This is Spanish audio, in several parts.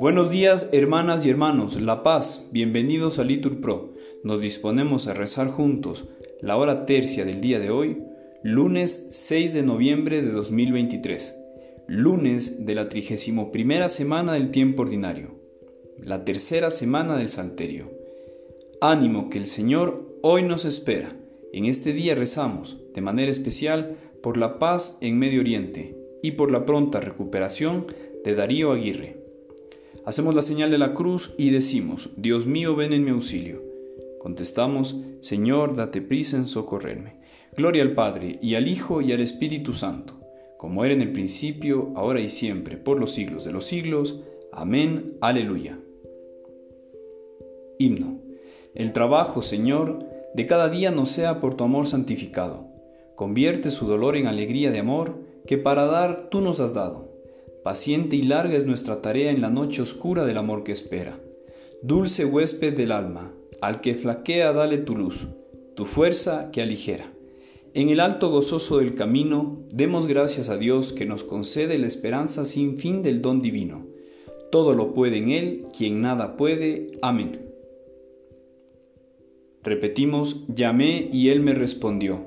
Buenos días hermanas y hermanos, La Paz, bienvenidos a Litur Pro. Nos disponemos a rezar juntos la hora tercia del día de hoy, lunes 6 de noviembre de 2023, lunes de la 31 primera semana del tiempo ordinario, la tercera semana del Salterio. Ánimo que el Señor hoy nos espera. En este día rezamos, de manera especial, por la paz en Medio Oriente y por la pronta recuperación de Darío Aguirre. Hacemos la señal de la cruz y decimos, Dios mío, ven en mi auxilio. Contestamos, Señor, date prisa en socorrerme. Gloria al Padre, y al Hijo, y al Espíritu Santo, como era en el principio, ahora y siempre, por los siglos de los siglos. Amén. Aleluya. Himno. El trabajo, Señor, de cada día nos sea por tu amor santificado. Convierte su dolor en alegría de amor que para dar tú nos has dado. Paciente y larga es nuestra tarea en la noche oscura del amor que espera. Dulce huésped del alma, al que flaquea dale tu luz, tu fuerza que aligera. En el alto gozoso del camino, demos gracias a Dios que nos concede la esperanza sin fin del don divino. Todo lo puede en Él, quien nada puede. Amén. Repetimos, llamé y Él me respondió.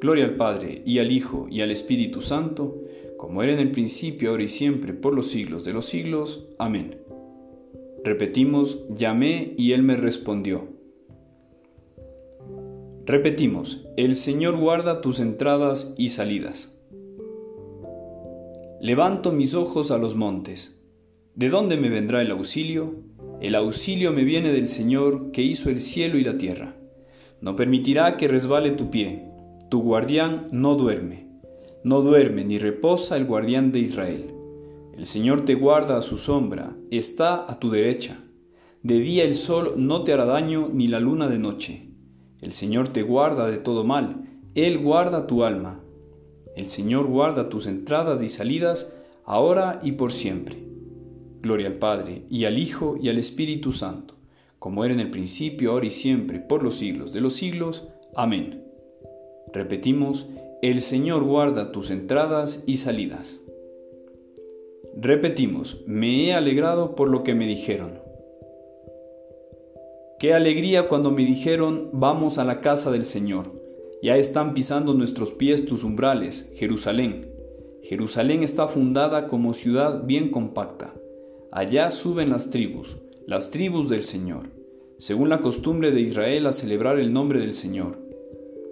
Gloria al Padre, y al Hijo, y al Espíritu Santo, como era en el principio, ahora y siempre, por los siglos de los siglos. Amén. Repetimos, llamé y Él me respondió. Repetimos, el Señor guarda tus entradas y salidas. Levanto mis ojos a los montes. ¿De dónde me vendrá el auxilio? El auxilio me viene del Señor que hizo el cielo y la tierra. No permitirá que resbale tu pie. Tu guardián no duerme no duerme ni reposa el guardián de Israel. El Señor te guarda a su sombra, está a tu derecha. De día el sol no te hará daño ni la luna de noche. El Señor te guarda de todo mal, Él guarda tu alma. El Señor guarda tus entradas y salidas, ahora y por siempre. Gloria al Padre, y al Hijo, y al Espíritu Santo, como era en el principio, ahora y siempre, por los siglos de los siglos. Amén. Repetimos, el Señor guarda tus entradas y salidas. Repetimos, me he alegrado por lo que me dijeron. Qué alegría cuando me dijeron, vamos a la casa del Señor. Ya están pisando nuestros pies tus umbrales, Jerusalén. Jerusalén está fundada como ciudad bien compacta. Allá suben las tribus, las tribus del Señor, según la costumbre de Israel a celebrar el nombre del Señor.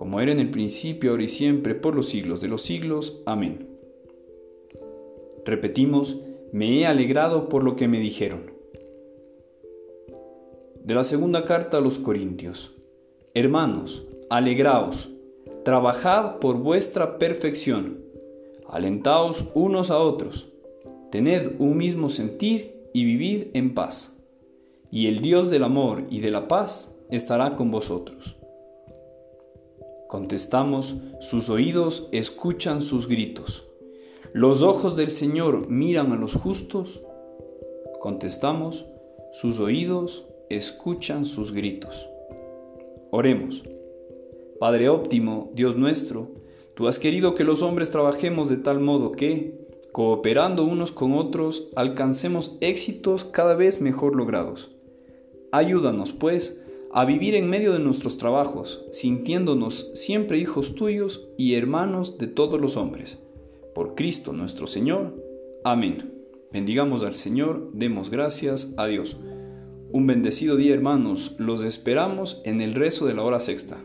como era en el principio, ahora y siempre, por los siglos de los siglos. Amén. Repetimos, me he alegrado por lo que me dijeron. De la segunda carta a los Corintios. Hermanos, alegraos, trabajad por vuestra perfección, alentaos unos a otros, tened un mismo sentir y vivid en paz. Y el Dios del amor y de la paz estará con vosotros. Contestamos, sus oídos escuchan sus gritos. Los ojos del Señor miran a los justos. Contestamos, sus oídos escuchan sus gritos. Oremos. Padre óptimo, Dios nuestro, tú has querido que los hombres trabajemos de tal modo que, cooperando unos con otros, alcancemos éxitos cada vez mejor logrados. Ayúdanos, pues, a vivir en medio de nuestros trabajos, sintiéndonos siempre hijos tuyos y hermanos de todos los hombres. Por Cristo nuestro Señor. Amén. Bendigamos al Señor, demos gracias a Dios. Un bendecido día hermanos, los esperamos en el rezo de la hora sexta.